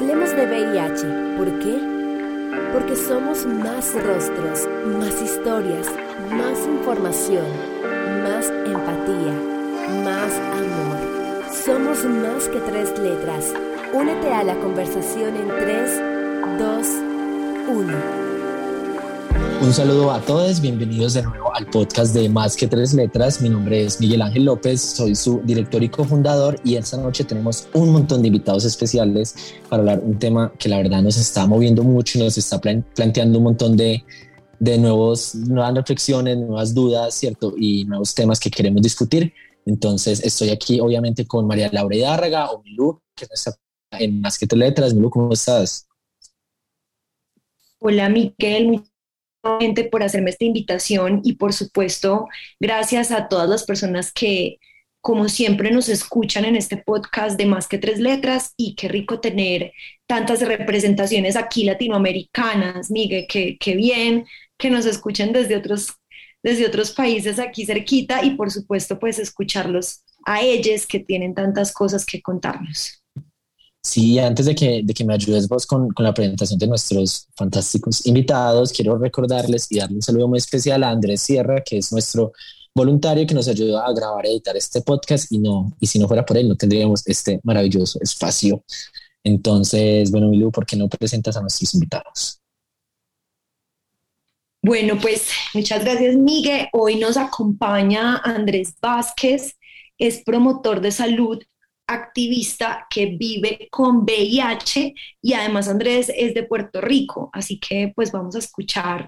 Hablemos de VIH. ¿Por qué? Porque somos más rostros, más historias, más información, más empatía, más amor. Somos más que tres letras. Únete a la conversación en 3, 2, 1. Un saludo a todos, bienvenidos de nuevo al podcast de Más que Tres Letras. Mi nombre es Miguel Ángel López, soy su director y cofundador y esta noche tenemos un montón de invitados especiales para hablar un tema que la verdad nos está moviendo mucho y nos está planteando un montón de, de nuevos, nuevas reflexiones, nuevas dudas, ¿cierto? Y nuevos temas que queremos discutir. Entonces estoy aquí obviamente con María Laura Hidárraga o Milú, que está en Más que Tres Letras. Milú, ¿cómo estás? Hola Miguel, por hacerme esta invitación y por supuesto gracias a todas las personas que como siempre nos escuchan en este podcast de Más que Tres Letras y qué rico tener tantas representaciones aquí latinoamericanas, Miguel, qué, qué bien que nos escuchen desde otros, desde otros países aquí cerquita y por supuesto pues escucharlos a ellos que tienen tantas cosas que contarnos. Sí, antes de que, de que me ayudes vos con, con, la presentación de nuestros fantásticos invitados, quiero recordarles y darle un saludo muy especial a Andrés Sierra, que es nuestro voluntario que nos ayuda a grabar y editar este podcast y no y si no fuera por él no tendríamos este maravilloso espacio. Entonces, bueno, Milu, ¿por qué no presentas a nuestros invitados? Bueno, pues muchas gracias, Miguel. Hoy nos acompaña Andrés Vázquez, es promotor de salud activista que vive con VIH y además Andrés es de Puerto Rico, así que pues vamos a escuchar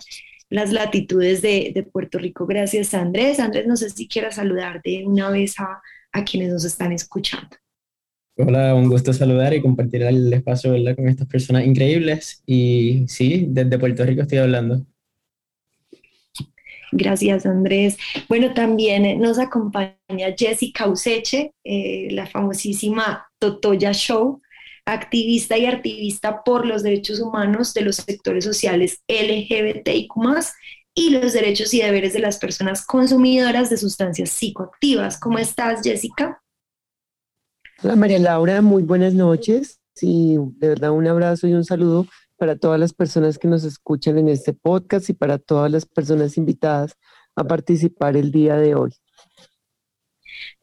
las latitudes de, de Puerto Rico. Gracias Andrés. Andrés, no sé si quieras saludar de una vez a, a quienes nos están escuchando. Hola, un gusto saludar y compartir el espacio ¿verdad? con estas personas increíbles. Y sí, desde Puerto Rico estoy hablando. Gracias, Andrés. Bueno, también nos acompaña Jessica Useche, eh, la famosísima Totoya Show, activista y activista por los derechos humanos de los sectores sociales LGBTIQ y los derechos y deberes de las personas consumidoras de sustancias psicoactivas. ¿Cómo estás, Jessica? Hola, María Laura, muy buenas noches. Sí, de verdad un abrazo y un saludo para todas las personas que nos escuchan en este podcast y para todas las personas invitadas a participar el día de hoy.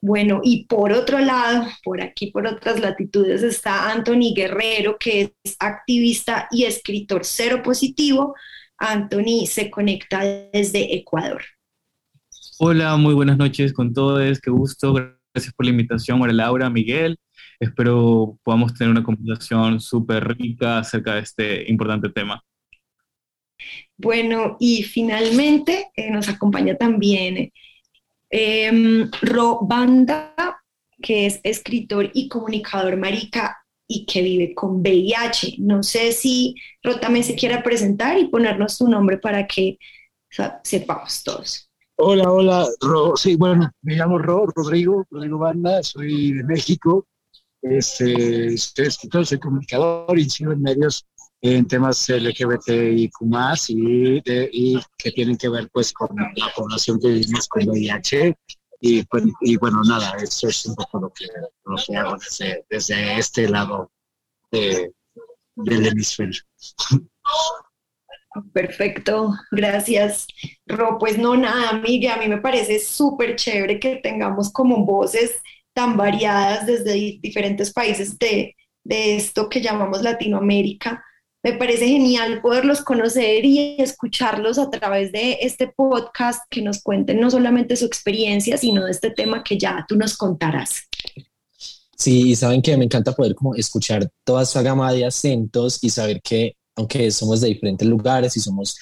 Bueno, y por otro lado, por aquí, por otras latitudes, está Anthony Guerrero, que es activista y escritor cero positivo. Anthony se conecta desde Ecuador. Hola, muy buenas noches con todos, qué gusto, gracias por la invitación, María Laura, Miguel. Espero podamos tener una conversación súper rica acerca de este importante tema. Bueno, y finalmente eh, nos acompaña también eh, Ro Banda, que es escritor y comunicador marica y que vive con VIH. No sé si Ro también se quiera presentar y ponernos su nombre para que sepamos todos. Hola, hola, Ro. Sí, bueno, me llamo Ro, Rodrigo, Rodrigo Banda, soy de México. Este, soy escritor, soy comunicador, incido en medios en temas LGBTIQ y, de, y que tienen que ver pues con la población que vivimos con VIH y, pues, y bueno, nada, eso es un poco lo que, lo que hago desde, este lado de, del hemisferio. Perfecto, gracias, Ro. Pues no, nada, amiga, a mí me parece súper chévere que tengamos como voces tan variadas desde diferentes países de, de esto que llamamos Latinoamérica. Me parece genial poderlos conocer y escucharlos a través de este podcast que nos cuenten no solamente su experiencia, sino de este tema que ya tú nos contarás. Sí, y saben que me encanta poder como escuchar toda esa gama de acentos y saber que aunque somos de diferentes lugares y somos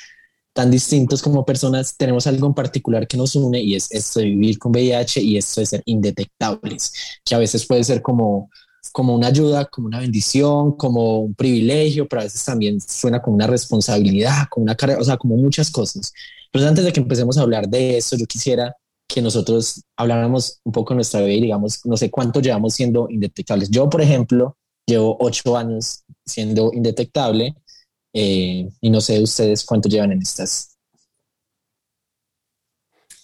tan distintos como personas, tenemos algo en particular que nos une y es esto de vivir con VIH y esto de ser indetectables, que a veces puede ser como, como una ayuda, como una bendición, como un privilegio, pero a veces también suena como una responsabilidad, como una carga, o sea, como muchas cosas. Pero antes de que empecemos a hablar de eso, yo quisiera que nosotros habláramos un poco de nuestra vida y digamos, no sé cuánto llevamos siendo indetectables. Yo, por ejemplo, llevo ocho años siendo indetectable eh, y no sé ustedes cuánto llevan en estas.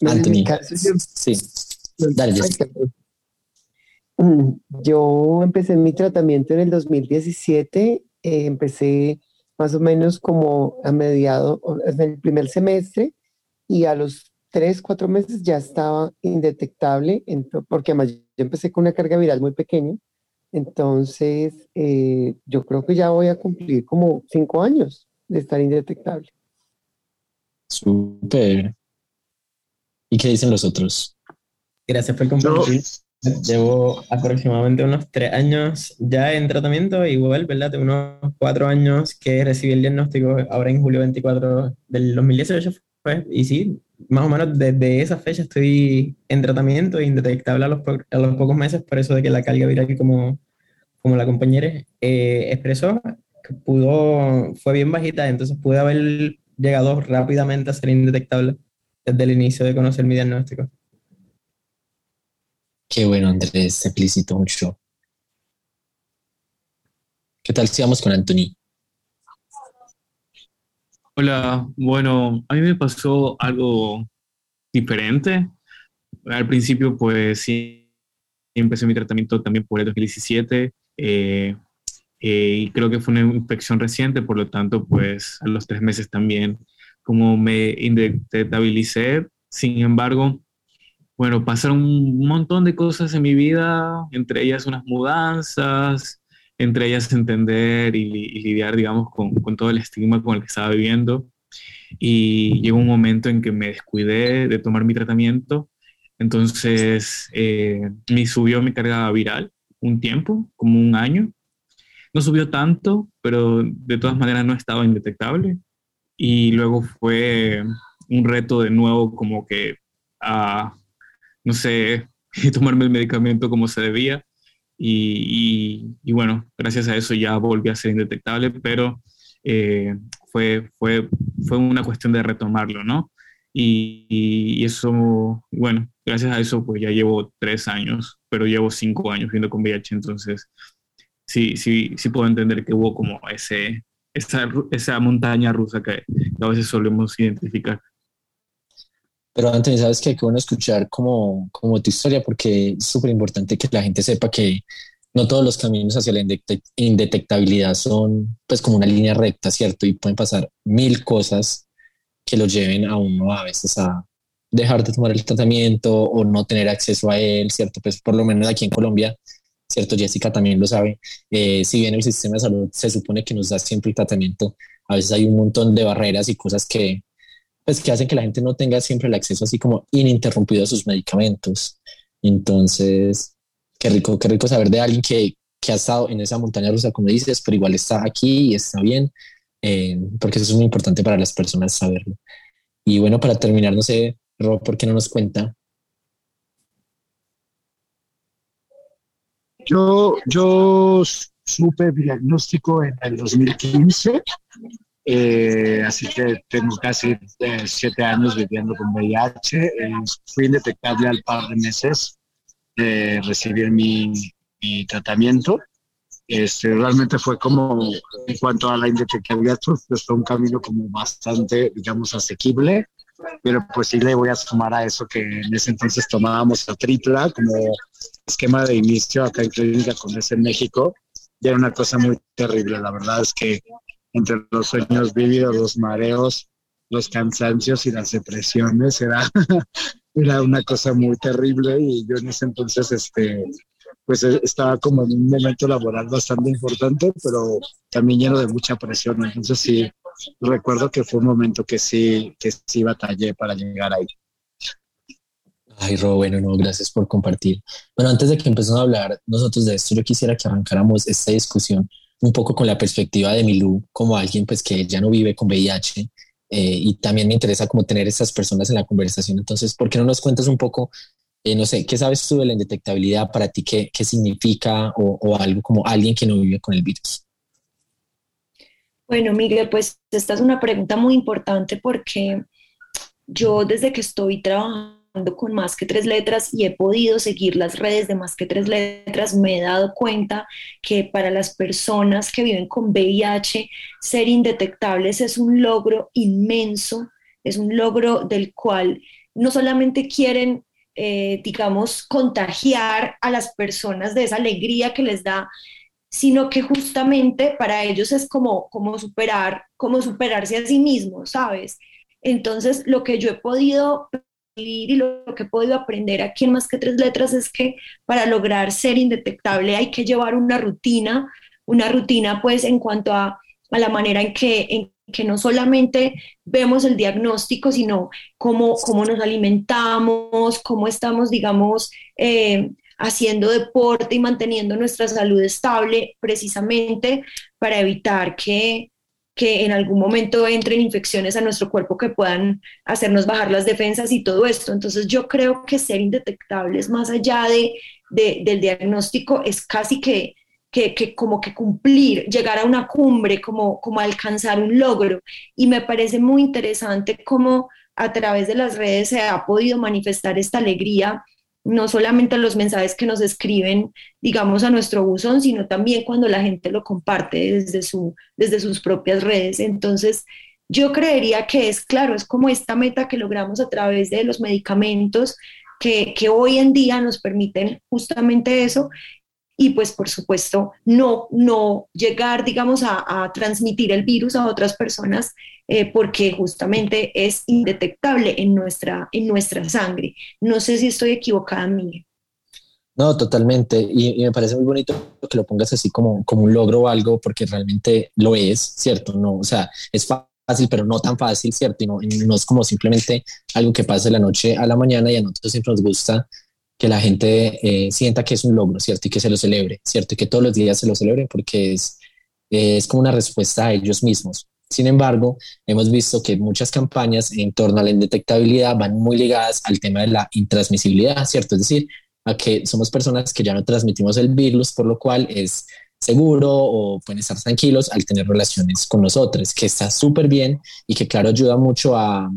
Anthony. Sí. Dale, mm, Yo empecé mi tratamiento en el 2017 eh, empecé más o menos como a mediado, en el primer semestre, y a los tres, cuatro meses ya estaba indetectable, porque además yo empecé con una carga viral muy pequeña, entonces eh, yo creo que ya voy a cumplir como cinco años de estar indetectable. Súper. ¿Y qué dicen los otros? Gracias por compartir. Llevo aproximadamente unos tres años ya en tratamiento, igual, ¿verdad? De unos cuatro años que recibí el diagnóstico ahora en julio 24 del 2018. Pues, y sí, más o menos desde esa fecha estoy en tratamiento e indetectable a los, a los pocos meses, por eso de que la carga viral, como, como la compañera eh, expresó, pudo, fue bien bajita, entonces pude haber llegado rápidamente a ser indetectable desde el inicio de conocer mi diagnóstico. Qué bueno, Andrés, te felicito mucho. ¿Qué tal si vamos con Anthony? Hola, bueno, a mí me pasó algo diferente. Al principio, pues sí, empecé mi tratamiento también por el 2017 eh, eh, y creo que fue una infección reciente, por lo tanto, pues a los tres meses también como me indetectabilicé. Sin embargo, bueno, pasaron un montón de cosas en mi vida, entre ellas unas mudanzas, entre ellas entender y, lidiar, digamos, con, todo el estigma con el que estaba viviendo. Y llegó un momento en que me descuidé de tomar mi tratamiento, entonces eh, me subió mi carga viral un tiempo, como un año. No subió tanto, pero de todas maneras no estaba indetectable. Y luego fue un reto de nuevo como que a no sé, tomarme el medicamento como se debía. Y, bueno, gracias a eso ya volví a ser indetectable, pero eh, fue, fue, fue una cuestión de retomarlo, ¿no? Y, eso, bueno, gracias a eso pues ya llevo tres años, pero llevo cinco años viendo con VIH, entonces sí, sí, sí puedo entender que hubo como ese, esa, esa montaña rusa que a veces solemos identificar. Pero Anthony, sabes que qué bueno escuchar como, como tu historia, porque es súper importante que la gente sepa que no todos los caminos hacia la indetectabilidad son pues como una línea recta, ¿cierto? Y pueden pasar mil cosas que lo lleven a uno a veces a dejar de tomar el tratamiento o no tener acceso a él, ¿cierto? Pues por lo menos aquí en Colombia, ¿cierto? Jessica también lo sabe. Eh, si bien el sistema de salud se supone que nos da siempre el tratamiento, a veces hay un montón de barreras y cosas que pues que hacen que la gente no tenga siempre el acceso así como ininterrumpido a sus medicamentos. Entonces, qué rico, qué rico saber de alguien que, que ha estado en esa montaña rusa, como dices, pero igual está aquí y está bien, eh, porque eso es muy importante para las personas saberlo. Y bueno, para terminar, no sé, Rob, ¿por qué no nos cuenta? Yo, yo supe diagnóstico en el 2015 eh, así que tengo casi eh, siete años viviendo con VIH. Eh, fui indetectable al par de meses de recibir mi, mi tratamiento. Este, realmente fue como, en cuanto a la indetectabilidad, pues, pues fue un camino como bastante, digamos, asequible, pero pues sí le voy a sumar a eso que en ese entonces tomábamos la tripla como esquema de inicio acá en Clínica Condesa en México, y era una cosa muy terrible. La verdad es que entre los sueños vividos, los mareos, los cansancios y las depresiones. Era, era una cosa muy terrible y yo en ese entonces, este, pues e, estaba como en un momento laboral bastante importante, pero también lleno de mucha presión. Entonces sí, recuerdo que fue un momento que sí, que sí batallé para llegar ahí. Ay, Ro, bueno, no, gracias por compartir. Bueno, antes de que empecemos a hablar nosotros de esto, yo quisiera que arrancáramos esta discusión un poco con la perspectiva de Milú como alguien pues que ya no vive con VIH eh, y también me interesa como tener estas personas en la conversación. Entonces, ¿por qué no nos cuentas un poco, eh, no sé, qué sabes tú de la indetectabilidad para ti, qué, qué significa o, o, algo como alguien que no vive con el virus? Bueno, Miguel, pues esta es una pregunta muy importante porque yo desde que estoy trabajando con más que tres letras y he podido seguir las redes de más que tres letras, me he dado cuenta que para las personas que viven con VIH, ser indetectables es un logro inmenso, es un logro del cual no solamente quieren, eh, digamos, contagiar a las personas de esa alegría que les da sino que justamente para ellos es como, como superar, como superarse a sí mismos, ¿sabes? Entonces, lo que yo he podido y lo que he podido aprender aquí en Más que Tres Letras es que para lograr ser indetectable hay que llevar una rutina, una rutina pues en cuanto a, a la manera en que, en que no solamente vemos el diagnóstico, sino cómo, cómo nos alimentamos, cómo estamos, digamos, eh, haciendo deporte y manteniendo nuestra salud estable precisamente para evitar que, que en algún momento entren infecciones a nuestro cuerpo que puedan hacernos bajar las defensas y todo esto. Entonces yo creo que ser indetectables más allá de, del diagnóstico es casi que, que, que, como que cumplir, llegar a una cumbre, como, como alcanzar un logro. Y me parece muy interesante cómo a través de las redes se ha podido manifestar esta alegría no solamente los mensajes que nos escriben, digamos, a nuestro buzón, sino también cuando la gente lo comparte desde, su, desde sus propias redes. Entonces, yo creería que es claro, es como esta meta que logramos a través de los medicamentos que, que hoy en día nos permiten justamente eso y pues por supuesto no, no llegar, digamos, a, a transmitir el virus a otras personas eh, porque justamente es indetectable en nuestra, en nuestra sangre. No sé si estoy equivocada, Miguel. No, totalmente. Y, me parece muy bonito que lo pongas así como, como un logro o algo, porque realmente lo es, ¿cierto? No, o sea, es fácil, pero no tan fácil, ¿cierto? Y no, no es como simplemente algo que pase de la noche a la mañana y a nosotros siempre nos gusta que la gente eh, sienta que es un logro, ¿cierto? Y que se lo celebre, ¿cierto? Y que todos los días se lo celebren porque es, es como una respuesta a ellos mismos. Sin embargo, hemos visto que muchas campañas en torno a la indetectabilidad van muy ligadas al tema de la intransmisibilidad, ¿cierto? Es decir, a que somos personas que ya no transmitimos el virus, por lo cual es seguro o pueden estar tranquilos al tener relaciones con nosotros, que está súper bien y que claro ayuda mucho a,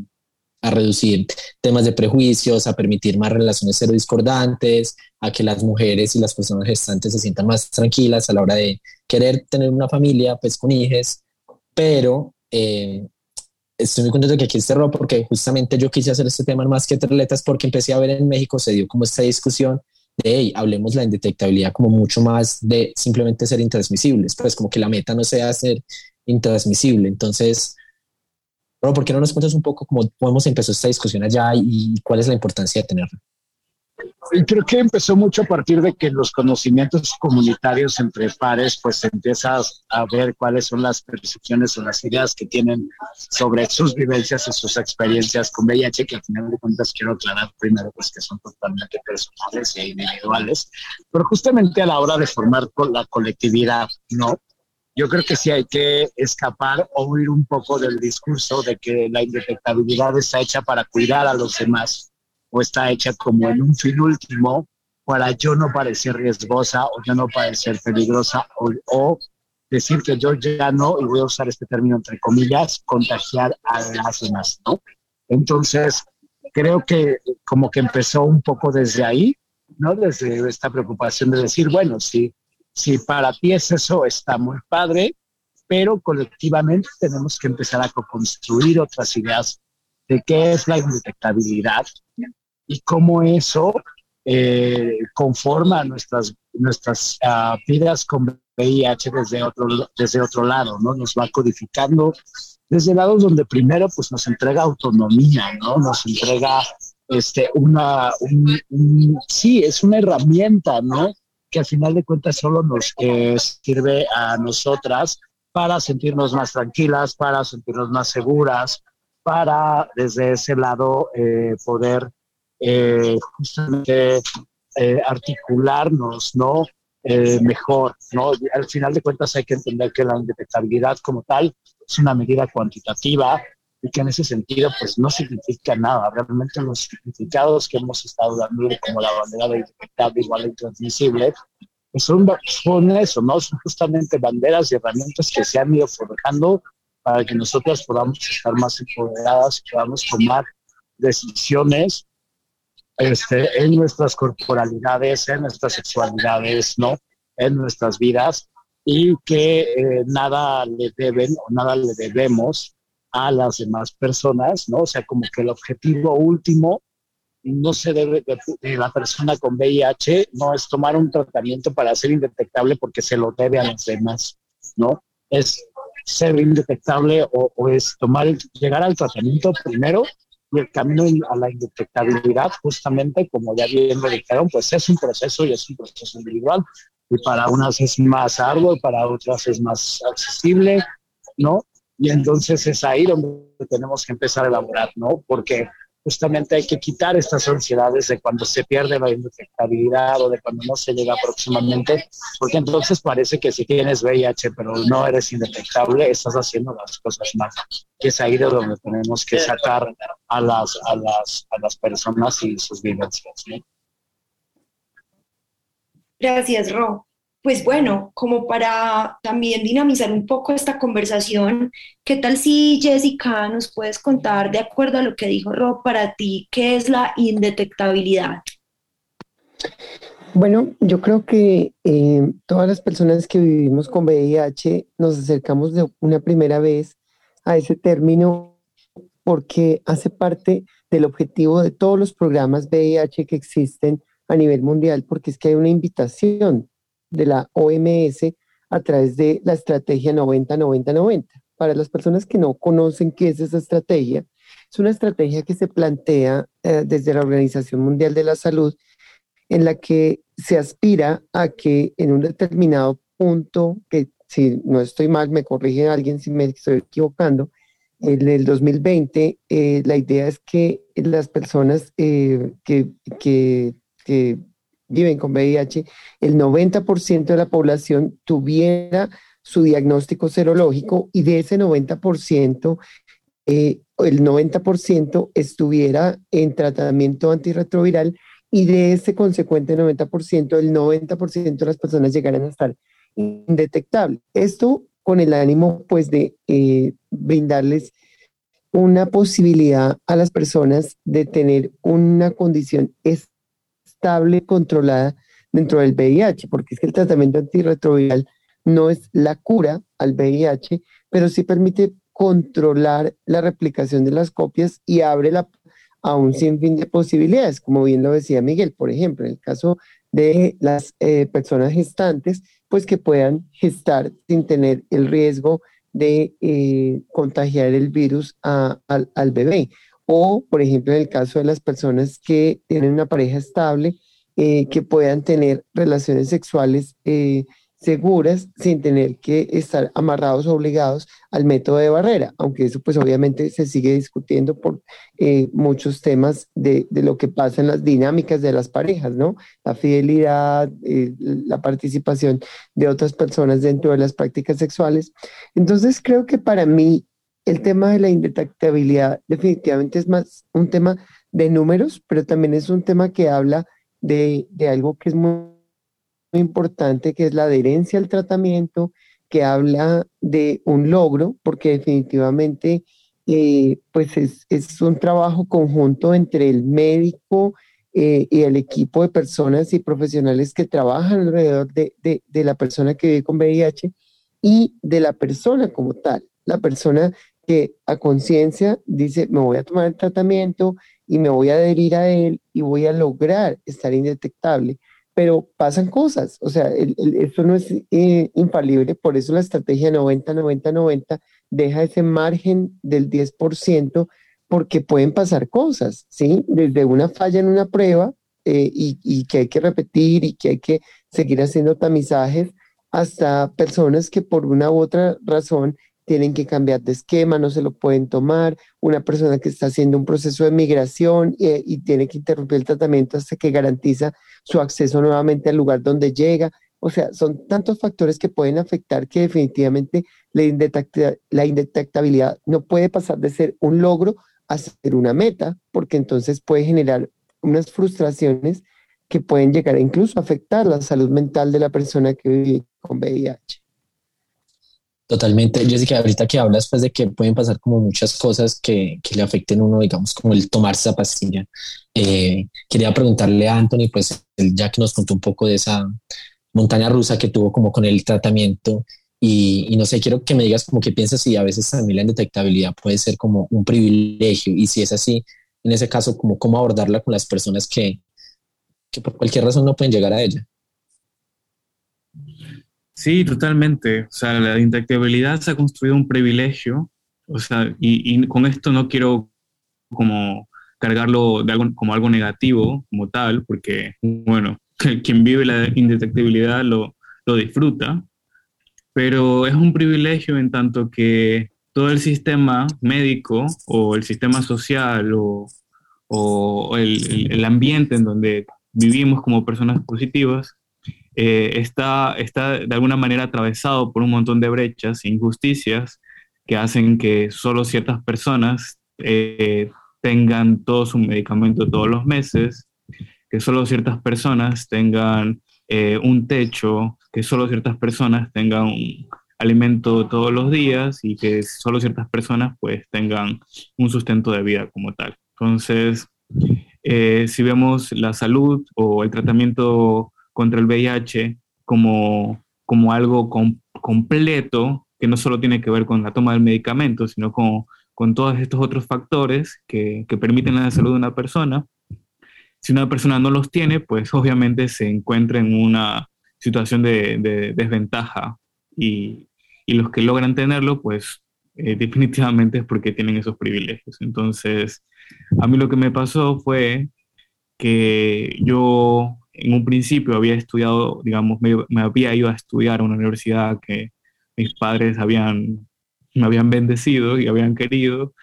a reducir temas de prejuicios, a permitir más relaciones cero discordantes, a que las mujeres y las personas gestantes se sientan más tranquilas a la hora de querer tener una familia, pues con hijos, pero eh, estoy muy contento de que aquí esté Rob porque justamente yo quise hacer este tema más que atletas porque empecé a ver en México, se dio como esta discusión de, hey, hablemos la indetectabilidad como mucho más de simplemente ser intransmisibles, pues como que la meta no sea ser intransmisible. Entonces, Rob, ¿por qué no nos cuentas un poco cómo, cómo empezó esta discusión allá y cuál es la importancia de tenerla? creo que empezó mucho a partir de que los conocimientos comunitarios entre pares, pues empiezas a ver cuáles son las percepciones o las ideas que tienen sobre sus vivencias y sus experiencias con VIH, que al final de cuentas quiero aclarar primero, pues que son totalmente personales e individuales, pero justamente a la hora de formar la colectividad, ¿no? Yo creo que sí hay que escapar o huir un poco del discurso de que la indetectabilidad está hecha para cuidar a los demás o está hecha como en un fin último para yo no parecer riesgosa o yo no parecer peligrosa o, decir que yo ya no, y voy a usar este término entre comillas, contagiar a las demás, ¿no? Entonces, creo que como que empezó un poco desde ahí, ¿no? Desde esta preocupación de decir, bueno, si, si para ti es eso, está muy padre, pero colectivamente tenemos que empezar a construir otras ideas de qué es la indetectabilidad, y cómo eso eh, conforma nuestras, nuestras uh, vidas con VIH desde otro, desde otro lado, ¿no? Nos va codificando desde lados donde primero pues nos entrega autonomía, ¿no? Nos entrega este, una, un, sí, es una herramienta, ¿no? Que al final de cuentas solo nos eh, sirve a nosotras para sentirnos más tranquilas, para sentirnos más seguras, para desde ese lado eh, poder eh, justamente articularnos, ¿no? Mejor, ¿no? Al final de cuentas hay que entender que la indetectabilidad como tal es una medida cuantitativa y que en ese sentido pues no significa nada. Realmente los significados que hemos estado dando como la bandera de indetectable igual a intransmisible pues son, son eso, ¿no? Son justamente banderas y herramientas que se han ido forjando para que nosotros podamos estar más empoderadas, podamos tomar decisiones este, en nuestras corporalidades, en nuestras sexualidades, ¿no? En nuestras vidas y que eh, nada le deben o nada le debemos a las demás personas, ¿no? O sea, como que el objetivo último no se debe de, la persona con VIH, no es tomar un tratamiento para ser indetectable porque se lo debe a los demás, ¿no? Es ser indetectable o, o es tomar, llegar al tratamiento primero y el camino a la indetectabilidad, justamente, como ya bien lo dijeron, pues es un proceso y es un proceso individual. Y para unas es más arduo, para otras es más accesible, ¿no? Y entonces es ahí donde tenemos que empezar a elaborar, ¿no? Porque justamente hay que quitar estas ansiedades de cuando se pierde la indetectabilidad o de cuando no se llega próximamente, porque entonces parece que si tienes VIH pero no eres indetectable, estás haciendo las cosas mal. Que es ahí de donde tenemos que sacar a las, a las, a las personas y sus vivencias. Gracias, Ro. Pues bueno, como para también dinamizar un poco esta conversación, ¿qué tal si Jessica nos puedes contar, de acuerdo a lo que dijo Rob, para ti, qué es la indetectabilidad? Bueno, yo creo que eh, todas las personas que vivimos con VIH nos acercamos de una primera vez a ese término porque hace parte del objetivo de todos los programas VIH que existen a nivel mundial, porque es que hay una invitación de la OMS a través de la estrategia 90-90-90. Para las personas que no conocen qué es esa estrategia, es una estrategia que se plantea eh, desde la Organización Mundial de la Salud, en la que se aspira a que en un determinado punto, que si no estoy mal, me corrige alguien si me estoy equivocando, en el 2020, eh, la idea es que las personas eh, que, que, que viven con VIH, el 90% de la población tuviera su diagnóstico serológico y de ese 90%, eh, el 90% estuviera en tratamiento antirretroviral y de ese consecuente 90%, el 90% de las personas llegaran a estar indetectables. Esto con el ánimo pues de eh, brindarles una posibilidad a las personas de tener una condición estable, controlada dentro del VIH, porque es que el tratamiento antirretroviral no es la cura al VIH, pero sí permite controlar la replicación de las copias y abre la, a un sinfín de posibilidades, como bien lo decía Miguel, por ejemplo, en el caso de las eh, personas gestantes, pues que puedan gestar sin tener el riesgo de eh, contagiar el virus al, al bebé o, por ejemplo, en el caso de las personas que tienen una pareja estable, eh, que puedan tener relaciones sexuales eh, seguras sin tener que estar amarrados o obligados al método de barrera, aunque eso pues obviamente se sigue discutiendo por eh, muchos temas de, de, lo que pasa en las dinámicas de las parejas, ¿no? La fidelidad, la participación de otras personas dentro de las prácticas sexuales. Entonces creo que para mí el tema de la indetectabilidad definitivamente es más un tema de números, pero también es un tema que habla de, algo que es muy, importante, que es la adherencia al tratamiento, que habla de un logro, porque definitivamente eh, pues es, un trabajo conjunto entre el médico eh, y el equipo de personas y profesionales que trabajan alrededor de, de la persona que vive con VIH y de la persona como tal. La persona que a conciencia dice, me voy a tomar el tratamiento y me voy a adherir a él y voy a lograr estar indetectable. Pero pasan cosas, o sea, esto no es eh, infalible, por eso la estrategia 90-90-90 deja ese margen del 10% porque pueden pasar cosas, ¿sí? Desde una falla en una prueba eh, y, y que hay que repetir y que hay que seguir haciendo tamizajes hasta personas que por una u otra razón tienen que cambiar de esquema, no se lo pueden tomar, una persona que está haciendo un proceso de migración eh, y, tiene que interrumpir el tratamiento hasta que garantiza su acceso nuevamente al lugar donde llega. O sea, son tantos factores que pueden afectar que definitivamente la, la indetectabilidad no puede pasar de ser un logro a ser una meta, porque entonces puede generar unas frustraciones que pueden llegar a incluso afectar la salud mental de la persona que vive con VIH. Totalmente. Jessica, ahorita que hablas pues de que pueden pasar como muchas cosas que, que le afecten a uno, digamos, como el tomarse esa pastilla. Eh, quería preguntarle a Anthony, pues ya que nos contó un poco de esa montaña rusa que tuvo como con el tratamiento y, y, no sé, quiero que me digas como qué piensas si a veces también la indetectabilidad puede ser como un privilegio y si es así, en ese caso, como cómo abordarla con las personas que, que por cualquier razón no pueden llegar a ella. Sí, totalmente. O sea, la indetectabilidad se ha construido un privilegio, o sea, y, y con esto no quiero como cargarlo de algo, como algo negativo, como tal, porque, bueno, quien vive la indetectibilidad lo, lo disfruta, pero es un privilegio en tanto que todo el sistema médico o el sistema social o, o el, el, ambiente en donde vivimos como personas positivas eh, está, está de alguna manera atravesado por un montón de brechas e injusticias que hacen que solo ciertas personas eh, tengan todo su medicamento todos los meses, que solo ciertas personas tengan eh, un techo, que solo ciertas personas tengan un alimento todos los días y que solo ciertas personas pues tengan un sustento de vida como tal. Entonces, si vemos la salud o el tratamiento contra el VIH como, como algo completo, que no solo tiene que ver con la toma del medicamento, sino con con todos estos otros factores que, que permiten la salud de una persona. Si una persona no los tiene, pues obviamente se encuentra en una situación de, de desventaja y, y, los que logran tenerlo, pues eh, definitivamente es porque tienen esos privilegios. Entonces, a mí lo que me pasó fue que yo en un principio había estudiado, digamos, me, me había ido a estudiar a una universidad que mis padres habían me habían bendecido y habían querido,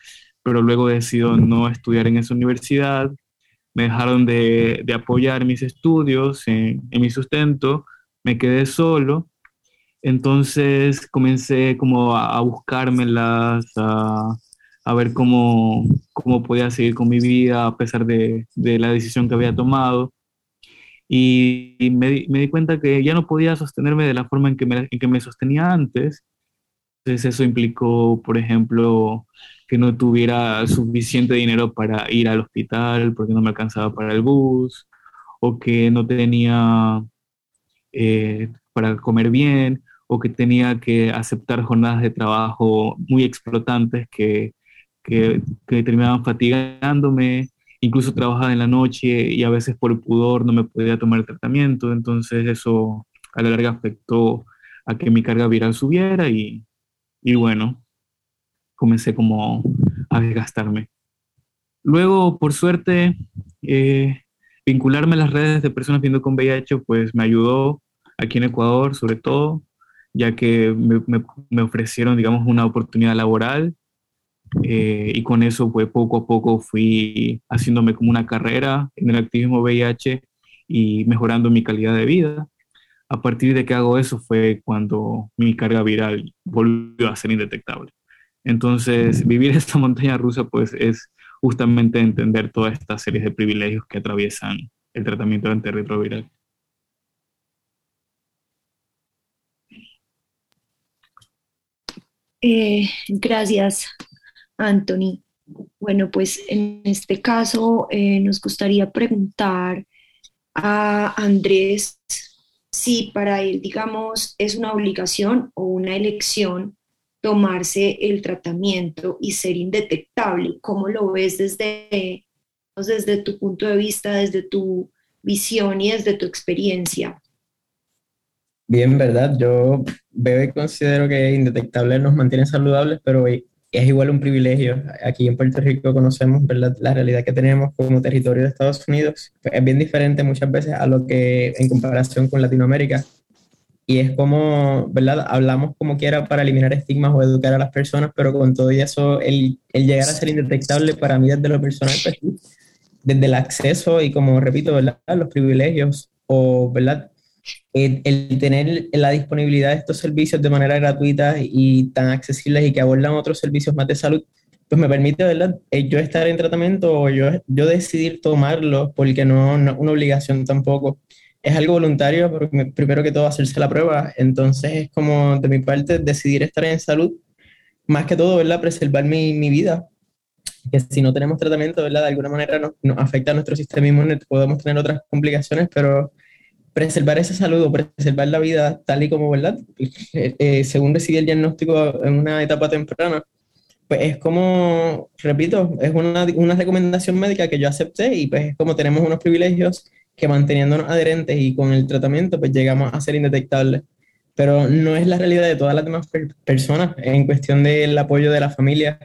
pero luego decidido no estudiar en esa universidad, me dejaron de, de apoyar mis estudios, en, en, mi sustento, me quedé solo, entonces comencé como a, a buscármelas, a, a ver cómo, cómo podía seguir con mi vida a pesar de, de la decisión que había tomado. Y, y me, me, di cuenta que ya no podía sostenerme de la forma en que me, en que me sostenía antes entonces eso implicó, por ejemplo, que no tuviera suficiente dinero para ir al hospital porque no me alcanzaba para el bus, o que no tenía eh, para comer bien, o que tenía que aceptar jornadas de trabajo muy explotantes que, que, que terminaban fatigándome. Incluso trabajaba en la noche y a veces por pudor no me podía tomar el tratamiento. Entonces eso a la larga afectó a que mi carga viral subiera y, y bueno, comencé como a desgastarme. Luego, por suerte, eh, vincularme a las redes de personas viendo con VIH, pues me ayudó aquí en Ecuador, sobre todo, ya que me, me, me ofrecieron, digamos, una oportunidad laboral eh, y con eso, pues poco a poco fui haciéndome como una carrera en el activismo VIH y mejorando mi calidad de vida a partir de que hago eso fue cuando mi carga viral volvió a ser indetectable. Entonces, vivir esta montaña rusa, pues, es justamente entender toda esta serie de privilegios que atraviesan el tratamiento antirretroviral. Eh, gracias, Anthony. Bueno, pues en este caso eh, nos gustaría preguntar a Andrés si para él, digamos, es una obligación o una elección tomarse el tratamiento y ser indetectable. ¿Cómo lo ves desde, desde tu punto de vista, desde tu visión y desde tu experiencia? Bien, verdad. Yo veo y considero que indetectable nos mantiene saludables, pero es igual un privilegio. Aquí en Puerto Rico conocemos ¿verdad? la realidad que tenemos como territorio de Estados Unidos. Es bien diferente muchas veces a lo que en comparación con Latinoamérica. Y es como, ¿verdad? Hablamos como quiera para eliminar estigmas o educar a las personas, pero con todo eso, el, el llegar a ser indetectable para mí desde lo personal, pues, desde el acceso y como repito, ¿verdad? Los privilegios o, ¿verdad? El, tener la disponibilidad de estos servicios de manera gratuita y tan accesibles y que abordan otros servicios más de salud, pues me permite, ¿verdad? Eh, yo estar en tratamiento o yo, yo decidir tomarlo porque no, no una obligación tampoco. Es algo voluntario, porque primero que todo hacerse la prueba, entonces es como de mi parte decidir estar en salud, más que todo, ¿verdad? Preservar mi, mi vida, que si no tenemos tratamiento, ¿verdad? De alguna manera nos afecta a nuestro sistema inmune, podemos tener otras complicaciones, pero preservar esa salud o preservar la vida tal y como, ¿verdad? Eh, según recibí el diagnóstico en una etapa temprana, pues es como, repito, es una, recomendación médica que yo acepté y pues es como tenemos unos privilegios que manteniéndonos adherentes y con el tratamiento pues llegamos a ser indetectables. Pero no es la realidad de todas las demás personas en cuestión del apoyo de la familia.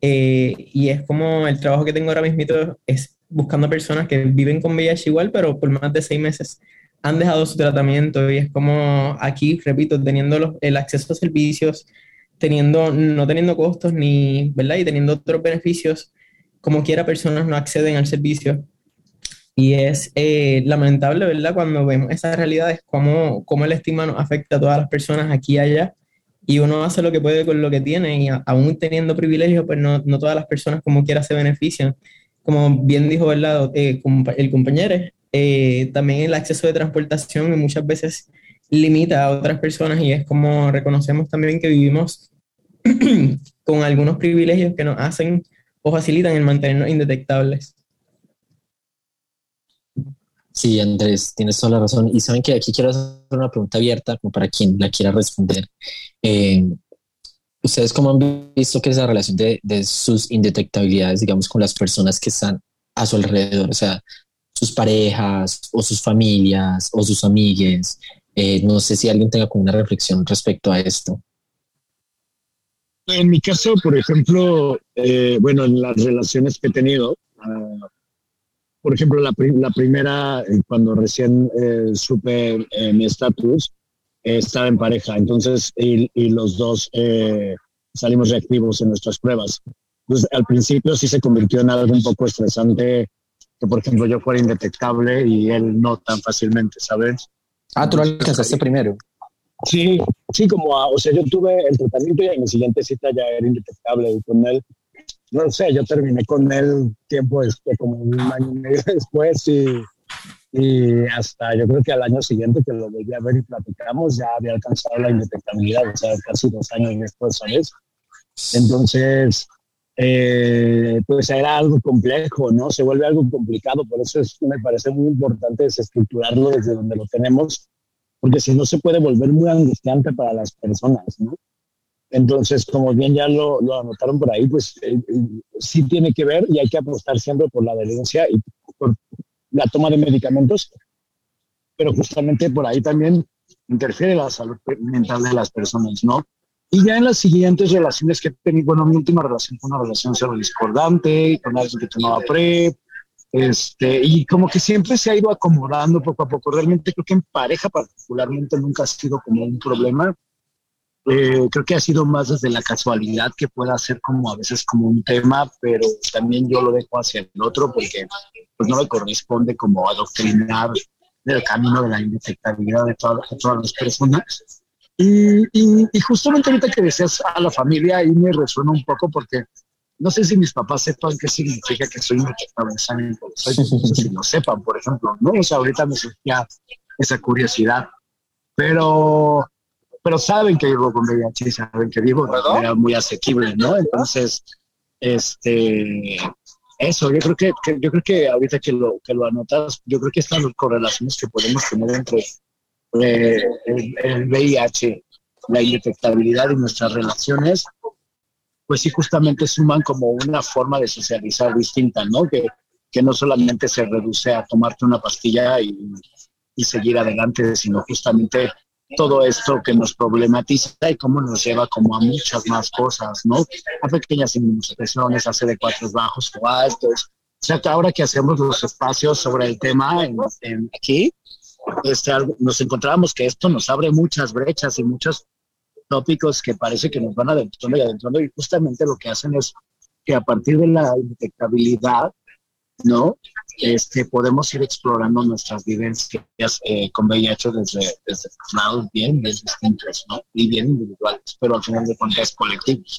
Eh, y es como el trabajo que tengo ahora mismo es buscando personas que viven con VIH igual, pero por más de seis meses han dejado su tratamiento y es como aquí, repito, teniendo el acceso a servicios, teniendo, no teniendo costos ni, ¿verdad? Y teniendo otros beneficios, como quiera personas no acceden al servicio. Y es eh, lamentable, ¿verdad? Cuando vemos esas realidades, cómo, cómo el estigma nos afecta a todas las personas aquí y allá. Y uno hace lo que puede con lo que tiene y aún teniendo privilegios, pues no, no, todas las personas como quiera se benefician. Como bien dijo ¿verdad? Eh, el compañero, eh, también el acceso de transportación muchas veces limita a otras personas y es como reconocemos también que vivimos con algunos privilegios que nos hacen o facilitan el mantenernos indetectables. Sí, Andrés, tienes toda la razón. Y saben que aquí quiero hacer una pregunta abierta como para quien la quiera responder. Eh, ¿Ustedes cómo han visto que esa relación de, de, sus indetectabilidades, digamos, con las personas que están a su alrededor, o sea, sus parejas o sus familias o sus amigues? Eh, no sé si alguien tenga como una reflexión respecto a esto. En mi caso, por ejemplo, eh, bueno, en las relaciones que he tenido, uh, por ejemplo, la, la primera, eh, cuando recién eh, supe eh, mi estatus, estaba en pareja, entonces, y, y los dos salimos reactivos en nuestras pruebas. Entonces, al principio sí se convirtió en algo un poco estresante, que por ejemplo yo fuera indetectable y él no tan fácilmente, ¿sabes? Ah, tú lo alcanzaste primero. Sí, sí, como, o sea, yo tuve el tratamiento y en mi siguiente cita ya era indetectable y con él no sé, yo terminé con él tiempo después, como un año y medio después y, y hasta yo creo que al año siguiente que lo volví a ver y platicamos ya había alcanzado la indetectabilidad, o sea, casi dos años después, ¿sabes? Entonces, eh, pues era algo complejo, ¿no? Se vuelve algo complicado, por eso es, me parece muy importante desestructurarlo desde donde lo tenemos, porque si no se puede volver muy angustiante para las personas, ¿no? Entonces, como bien ya lo, lo anotaron por ahí, pues eh, eh, sí tiene que ver y hay que apostar siempre por la adherencia y por la toma de medicamentos, pero justamente por ahí también interfiere la salud mental de las personas, ¿no? Y ya en las siguientes relaciones que he tenido, bueno, mi última relación fue una relación cero discordante, con alguien que tomaba PrEP, este, y como que siempre se ha ido acomodando poco a poco. Realmente creo que en pareja particularmente nunca ha sido como un problema eh, creo que ha sido más desde la casualidad que pueda ser como a veces como un tema, pero también yo lo dejo hacia el otro porque pues no me corresponde como adoctrinar el camino de la indetectabilidad de, todas las personas. Y, y, justamente ahorita que decías a la familia, ahí me resuena un poco porque no sé si mis papás sepan qué significa que soy indetectable no sé si lo sepan, por ejemplo, ¿no? O sea, ahorita me surgía esa curiosidad, pero pero saben que vivo con VIH saben que vivo de manera muy asequible, ¿no? Entonces, este, eso, yo creo que, yo creo que ahorita que lo, que lo anotas, yo creo que estas correlaciones que podemos tener entre eh, el, VIH, la indetectabilidad y nuestras relaciones, pues sí justamente suman como una forma de socializar distinta, ¿no? Que, que no solamente se reduce a tomarte una pastilla y, y seguir adelante, sino justamente todo esto que nos problematiza y cómo nos lleva como a muchas más cosas, ¿no? A pequeñas inmunosupresiones, a CD4 bajos o altos. O sea, que ahora que hacemos los espacios sobre el tema en, aquí, este, nos encontramos que esto nos abre muchas brechas y muchos tópicos que parece que nos van adentrando y adentrando y justamente lo que hacen es que a partir de la detectabilidad ¿no? Este, podemos ir explorando nuestras vivencias eh, con VIH desde, desde lados bien, bien distintos, ¿no? Y bien individuales, pero al final de cuentas colectivos.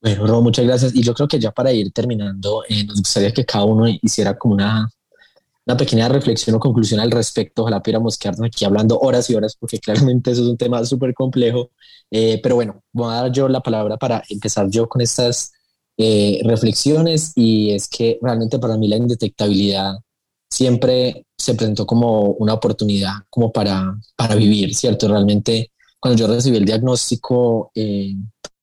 Bueno, muchas gracias. Y yo creo que ya para ir terminando, eh, nos gustaría que cada uno hiciera como una, una pequeña reflexión o conclusión al respecto. Ojalá pudiéramos quedarnos aquí hablando horas y horas, porque claramente eso es un tema súper complejo. Eh, pero bueno, voy a dar yo la palabra para empezar yo con estas eh, reflexiones y es que realmente para mí la indetectabilidad siempre se presentó como una oportunidad como para, para vivir, ¿cierto? Realmente cuando yo recibí el diagnóstico, eh,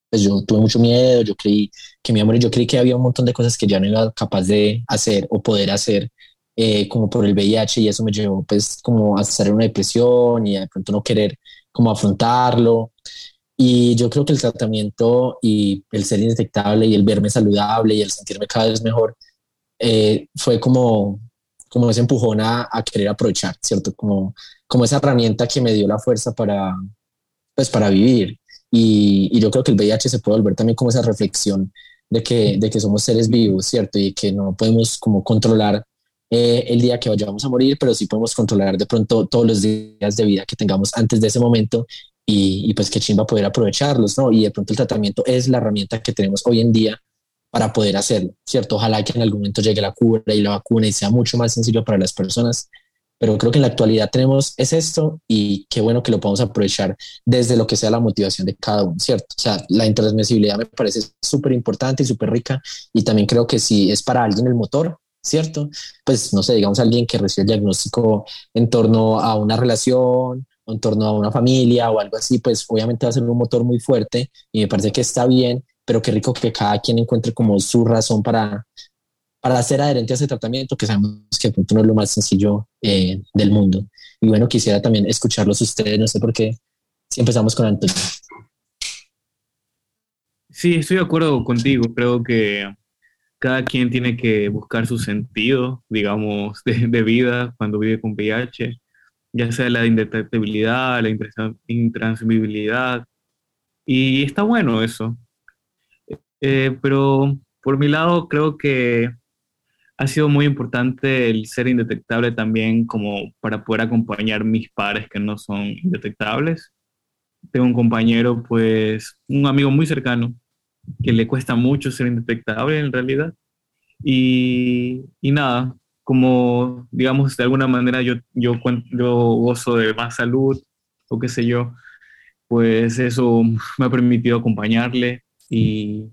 pues yo tuve mucho miedo, yo creí que mi amor, yo creí que había un montón de cosas que ya no era capaz de hacer o poder hacer, eh, como por el VIH y eso me llevó pues como a estar en una depresión y de pronto no querer como afrontarlo. Y yo creo que el tratamiento y el ser indetectable y el verme saludable y el sentirme cada vez mejor eh, fue como, como ese empujón a, a, querer aprovechar, ¿cierto? Como, como esa herramienta que me dio la fuerza para, pues, para vivir. Y, y, yo creo que el VIH se puede volver también como esa reflexión de que, de que somos seres vivos, ¿cierto? Y que no podemos como controlar eh, el día que vayamos a morir, pero sí podemos controlar de pronto todos los días de vida que tengamos antes de ese momento y, y pues que chimba poder aprovecharlos, ¿no? Y de pronto el tratamiento es la herramienta que tenemos hoy en día para poder hacerlo, ¿cierto? Ojalá que en algún momento llegue la cura y la vacuna y sea mucho más sencillo para las personas, pero creo que en la actualidad tenemos es esto y qué bueno que lo podamos aprovechar desde lo que sea la motivación de cada uno, ¿cierto? O sea, la intransmisibilidad me parece súper importante y súper rica y también creo que si es para alguien el motor, ¿cierto? Pues no sé, digamos alguien que recibe el diagnóstico en torno a una relación, en torno a una familia o algo así, pues obviamente va a ser un motor muy fuerte y me parece que está bien pero qué rico que cada quien encuentre como su razón para, para ser adherente a ese tratamiento, que sabemos que de pronto no es lo más sencillo eh, del mundo. Y bueno, quisiera también escucharlos ustedes, no sé por qué, si empezamos con Antonio. Sí, estoy de acuerdo contigo, creo que cada quien tiene que buscar su sentido, digamos, de, de vida cuando vive con VIH, ya sea la indetectabilidad, la intransmisibilidad, y está bueno eso, eh, pero por mi lado creo que ha sido muy importante el ser indetectable también como para poder acompañar mis pares que no son indetectables. Tengo un compañero, pues, un amigo muy cercano, que le cuesta mucho ser indetectable en realidad. Y, y nada, como digamos, de alguna manera yo, yo, yo gozo de más salud o qué sé yo, pues eso me ha permitido acompañarle y,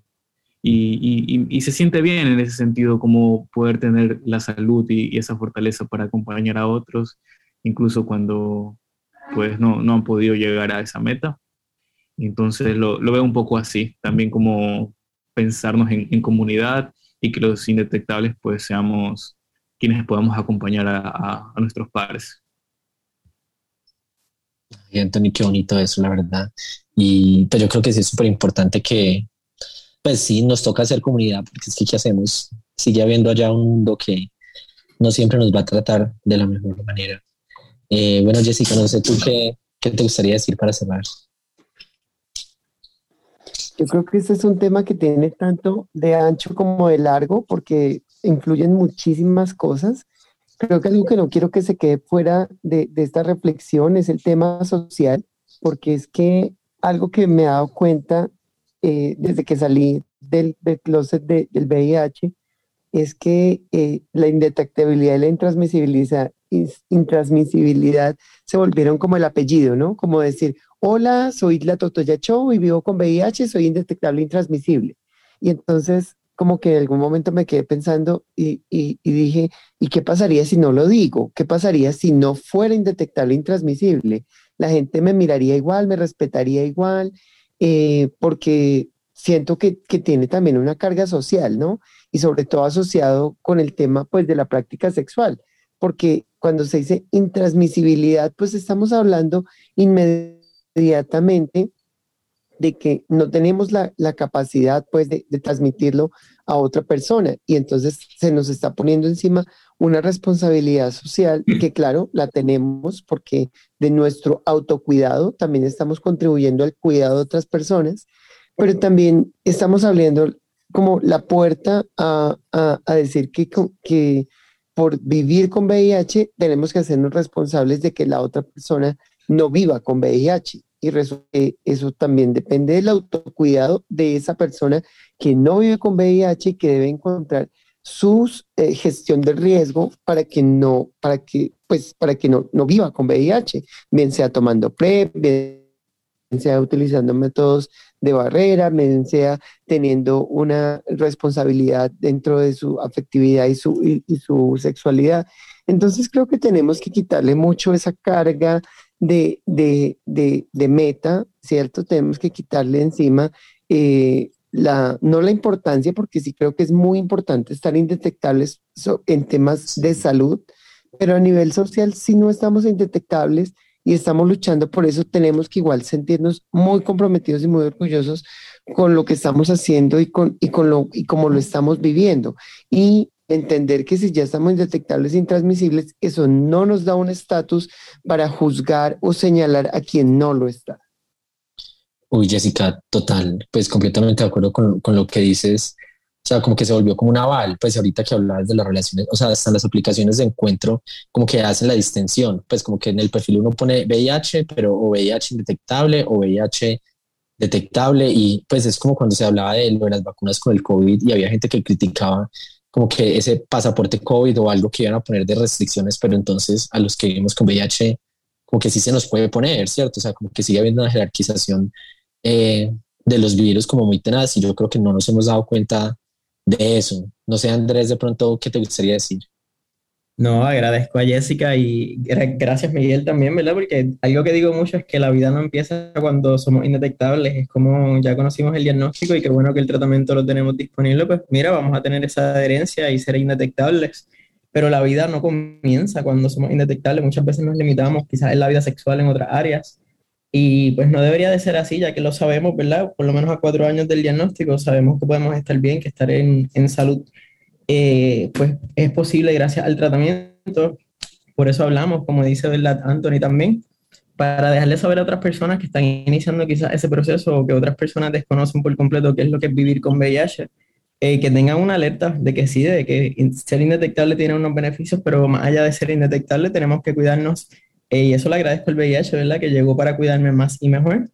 y, y, se siente bien en ese sentido, como poder tener la salud y, esa fortaleza para acompañar a otros, incluso cuando pues no, no han podido llegar a esa meta. Entonces lo, lo veo un poco así, también como pensarnos en, en, comunidad y que los indetectables pues seamos quienes podamos acompañar a, a, a nuestros padres. Y Anthony, qué bonito eso, la verdad. Y pues yo creo que sí es súper importante que, pues sí, nos toca hacer comunidad, porque es que ¿qué hacemos? Sigue habiendo allá un mundo que no siempre nos va a tratar de la mejor manera. Eh, bueno, Jessica, no sé tú qué, qué te gustaría decir para cerrar. Yo creo que este es un tema que tiene tanto de ancho como de largo, porque influyen muchísimas cosas. Creo que algo que no quiero que se quede fuera de, de esta reflexión es el tema social, porque es que algo que me he dado cuenta eh, desde que salí del, del closet del VIH es que eh, la indetectabilidad y la intransmisibilidad, intransmisibilidad se volvieron como el apellido, ¿no? Como decir, hola, soy la Totoya Cho y vivo con VIH, soy indetectable e intransmisible. Y entonces como que en algún momento me quedé pensando y, dije, ¿y qué pasaría si no lo digo? ¿Qué pasaría si no fuera indetectable e intransmisible? La gente me miraría igual, me respetaría igual eh, porque siento que, que, tiene también una carga social, ¿no? Y sobre todo asociado con el tema, pues, de la práctica sexual, porque cuando se dice intransmisibilidad, pues estamos hablando inmediatamente de que no tenemos la, la capacidad, pues, de, de transmitirlo a otra persona y entonces se nos está poniendo encima una responsabilidad social que claro, la tenemos porque de nuestro autocuidado también estamos contribuyendo al cuidado de otras personas, pero también estamos abriendo como la puerta a, a, a decir que, que por vivir con VIH tenemos que hacernos responsables de que la otra persona no viva con VIH. Y eso también depende del autocuidado de esa persona que no vive con VIH y que debe encontrar su eh, gestión del riesgo para que no, para que, pues, para que no, no viva con VIH, bien sea tomando PrEP, bien sea utilizando métodos de barrera, bien sea teniendo una responsabilidad dentro de su afectividad y su, y, y su sexualidad. Entonces creo que tenemos que quitarle mucho esa carga de, de, de, meta, ¿cierto? Tenemos que quitarle encima eh, la, no la importancia, porque sí creo que es muy importante estar indetectables en temas de salud, pero a nivel social, si no estamos indetectables y estamos luchando por eso, tenemos que igual sentirnos muy comprometidos y muy orgullosos con lo que estamos haciendo y con, y con lo y como lo estamos viviendo. Y entender que si ya estamos indetectables e intransmisibles, eso no nos da un estatus para juzgar o señalar a quien no lo está. Uy, Jessica, total, pues completamente de acuerdo con, con, lo que dices. O sea, como que se volvió como un aval, pues ahorita que hablabas de las relaciones, o sea, hasta las aplicaciones de encuentro, como que hacen la distinción, pues como que en el perfil uno pone VIH, pero o VIH indetectable o VIH detectable, y pues es como cuando se hablaba de, de las vacunas con el COVID y había gente que criticaba como que ese pasaporte COVID o algo que iban a poner de restricciones, pero entonces a los que vivimos con VIH, como que sí se nos puede poner, ¿cierto? O sea, como que sigue habiendo una jerarquización eh, de los virus como muy tenaz y yo creo que no nos hemos dado cuenta de eso. No sé, Andrés, de pronto, ¿qué te gustaría decir? No, agradezco a Jessica y gracias Miguel también, ¿verdad? Porque algo que digo mucho es que la vida no empieza cuando somos indetectables, es como ya conocimos el diagnóstico y qué bueno que el tratamiento lo tenemos disponible, pues mira, vamos a tener esa adherencia y ser indetectables, pero la vida no comienza cuando somos indetectables, muchas veces nos limitamos quizás en la vida sexual en otras áreas y pues no debería de ser así, ya que lo sabemos, ¿verdad? Por lo menos a cuatro años del diagnóstico sabemos que podemos estar bien, que estar en, en salud eh, pues es posible gracias al tratamiento. Por eso hablamos, como dice ¿verdad? Anthony también, para dejarle saber a otras personas que están iniciando quizás ese proceso o que otras personas desconocen por completo qué es lo que es vivir con VIH, eh, que tengan una alerta de que sí, de que ser indetectable tiene unos beneficios, pero más allá de ser indetectable tenemos que cuidarnos eh, y eso le agradezco al VIH, ¿verdad? Que llegó para cuidarme más y mejor.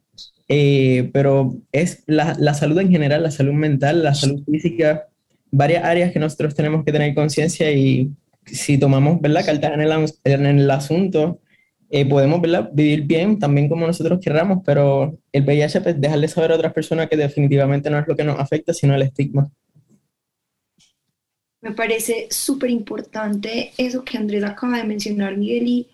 pero es la, la salud en general, la salud mental, la salud física, varias áreas que nosotros tenemos que tener conciencia y si tomamos ¿verdad? cartas en el, en el asunto, eh, podemos ¿verdad? vivir bien también como nosotros querramos, pero el VIH, pues dejarle saber a otras personas que definitivamente no es lo que nos afecta, sino el estigma. Me parece súper importante eso que Andrés acaba de mencionar, Miguel, y,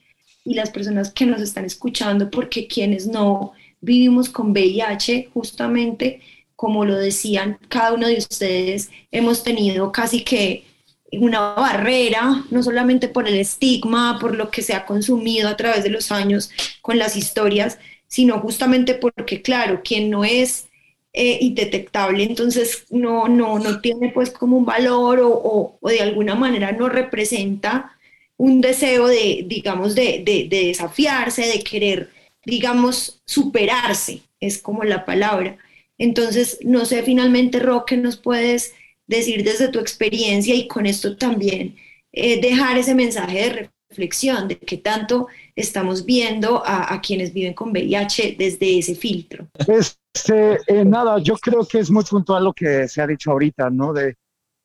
y las personas que nos están escuchando, porque quienes no vivimos con VIH, justamente como lo decían cada uno de ustedes, hemos tenido casi que una barrera, no solamente por el estigma, por lo que se ha consumido a través de los años con las historias, sino justamente porque, claro, quien no es eh, indetectable, entonces no, no, no tiene pues como un valor o, o, de alguna manera no representa un deseo de, digamos, de, de, de desafiarse, de querer, digamos, superarse, es como la palabra. Entonces, no sé finalmente, Roque, nos puedes decir desde tu experiencia y con esto también eh, dejar ese mensaje de reflexión de que tanto estamos viendo a, quienes viven con VIH desde ese filtro. Este, eh, nada, yo creo que es muy puntual lo que se ha dicho ahorita, ¿no? De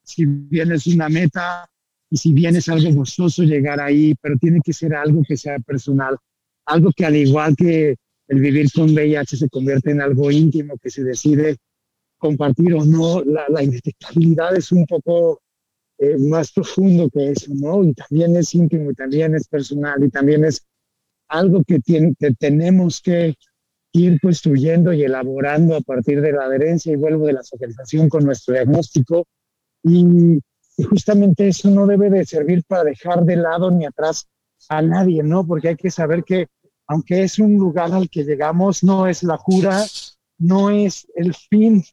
si bien es una meta y si bien es algo gozoso llegar ahí, pero tiene que ser algo que sea personal, algo que al igual que el vivir con VIH se convierte en algo íntimo que se decide compartir o no. La, la indetectabilidad es un poco eh, más profundo que eso, ¿no? Y también es íntimo y también es personal y también es algo que, tiene, que tenemos que ir construyendo y elaborando a partir de la adherencia y vuelvo de la socialización con nuestro diagnóstico. Y, y justamente eso no debe de servir para dejar de lado ni atrás a nadie, ¿no? Porque hay que saber que aunque es un lugar al que llegamos, no es la cura, no es el fin,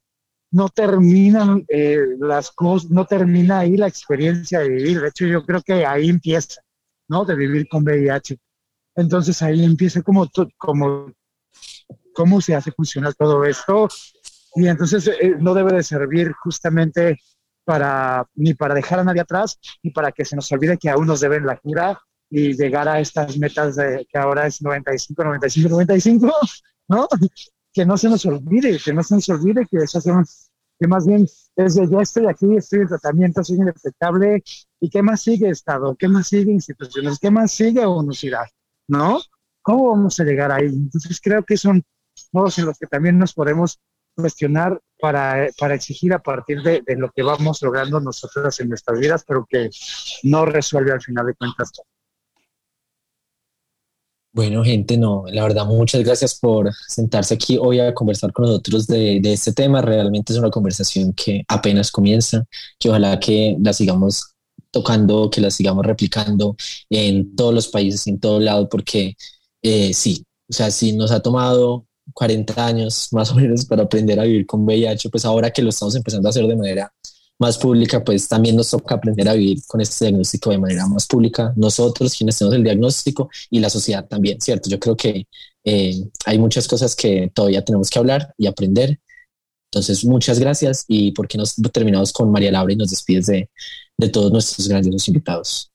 no terminan eh, las cosas, no termina ahí la experiencia de vivir. De hecho, yo creo que ahí empieza, ¿no? De vivir con VIH. Entonces ahí empieza como, como cómo se hace funcionar todo esto. Y entonces eh, no debe de servir justamente para ni para dejar a nadie atrás, ni para que se nos olvide que aún nos deben la cura y llegar a estas metas de que ahora es 95, 95, 95, ¿no? Que no se nos olvide, que no se nos olvide que esas son, que más bien es de ya estoy aquí, estoy en tratamiento, soy indetectable, y qué más sigue Estado, qué más sigue instituciones, qué más sigue universidad, ¿no? ¿Cómo vamos a llegar ahí? Entonces creo que son modos en los que también nos podemos cuestionar para, para exigir a partir de, de, lo que vamos logrando nosotros en nuestras vidas, pero que no resuelve al final de cuentas Bueno, gente, no, la verdad, muchas gracias por sentarse aquí hoy a conversar con nosotros de, este tema. Realmente es una conversación que apenas comienza, que ojalá que la sigamos tocando, que la sigamos replicando en todos los países, en todo lado, porque eh, sí, o sea, si nos ha tomado 40 años más o menos para aprender a vivir con VIH, pues ahora que lo estamos empezando a hacer de manera más pública, pues también nos toca aprender a vivir con este diagnóstico de manera más pública, nosotros quienes tenemos el diagnóstico y la sociedad también, ¿cierto? Yo creo que eh, hay muchas cosas que todavía tenemos que hablar y aprender. Entonces, muchas gracias y por qué nos terminamos con María Laura y nos despides de, de todos nuestros grandes invitados.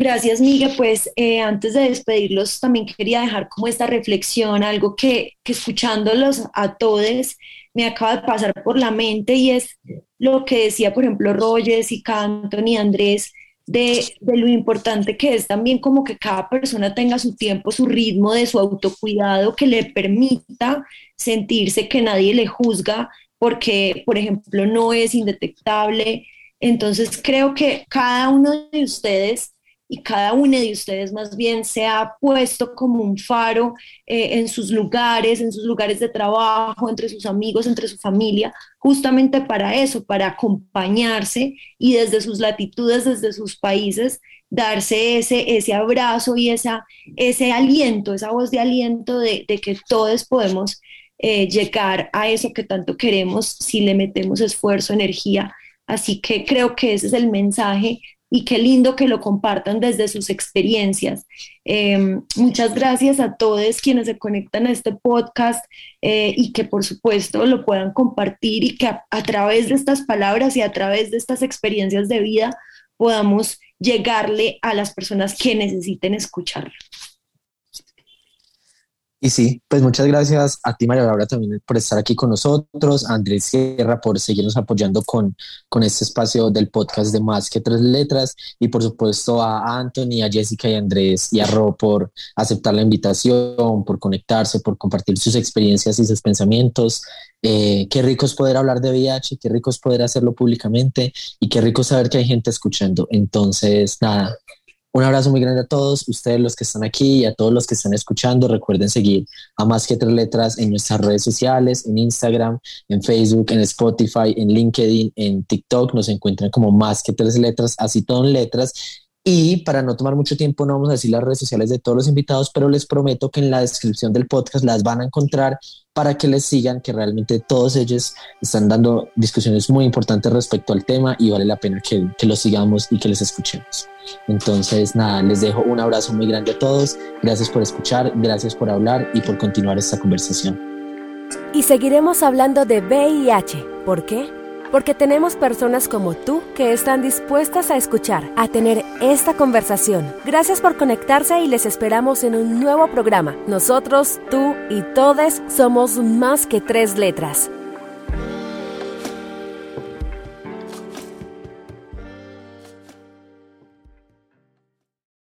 Gracias, Miguel. Pues eh, antes de despedirlos, también quería dejar como esta reflexión, algo que, que escuchándolos a todos me acaba de pasar por la mente y es lo que decía, por ejemplo, Rogers y Canton y Andrés, de, de, lo importante que es también como que cada persona tenga su tiempo, su ritmo de su autocuidado que le permita sentirse que nadie le juzga porque, por ejemplo, no es indetectable. Entonces creo que cada uno de ustedes y cada uno de ustedes más bien se ha puesto como un faro eh, en sus lugares, en sus lugares de trabajo, entre sus amigos, entre su familia, justamente para eso, para acompañarse y desde sus latitudes, desde sus países, darse ese, ese abrazo y esa, ese aliento, esa voz de aliento de, que todos podemos eh, llegar a eso que tanto queremos si le metemos esfuerzo, energía. Así que creo que ese es el mensaje y qué lindo que lo compartan desde sus experiencias. Em, muchas gracias a todos quienes se conectan a este podcast eh, y que por supuesto lo puedan compartir y que a, través de estas palabras y a través de estas experiencias de vida podamos llegarle a las personas que necesiten escucharlo. Y sí, pues muchas gracias a ti, María Laura, también por estar aquí con nosotros, a Andrés Sierra por seguirnos apoyando con, con este espacio del podcast de Más que Tres Letras, y por supuesto a Anthony, a Jessica y a Andrés y a Ro por aceptar la invitación, por conectarse, por compartir sus experiencias y sus pensamientos. Eh, qué rico es poder hablar de VIH, qué rico es poder hacerlo públicamente y qué rico saber que hay gente escuchando. Entonces, nada, un abrazo muy grande a todos ustedes los que están aquí y a todos los que están escuchando. Recuerden seguir a Más que Tres Letras en nuestras redes sociales, en Instagram, en Facebook, en Spotify, en LinkedIn, en TikTok. Nos encuentran como Más que Tres Letras, así todo en letras. Y para no tomar mucho tiempo, no vamos a decir las redes sociales de todos los invitados, pero les prometo que en la descripción del podcast las van a encontrar para que les sigan, que realmente todos ellos están dando discusiones muy importantes respecto al tema y vale la pena que, los sigamos y que les escuchemos. Entonces, nada, les dejo un abrazo muy grande a todos. Gracias por escuchar, gracias por hablar y por continuar esta conversación. Y seguiremos hablando de VIH. ¿Por qué? Porque tenemos personas como tú que están dispuestas a escuchar, a tener esta conversación. Gracias por conectarse y les esperamos en un nuevo programa. Nosotros, tú y todes somos más que tres letras.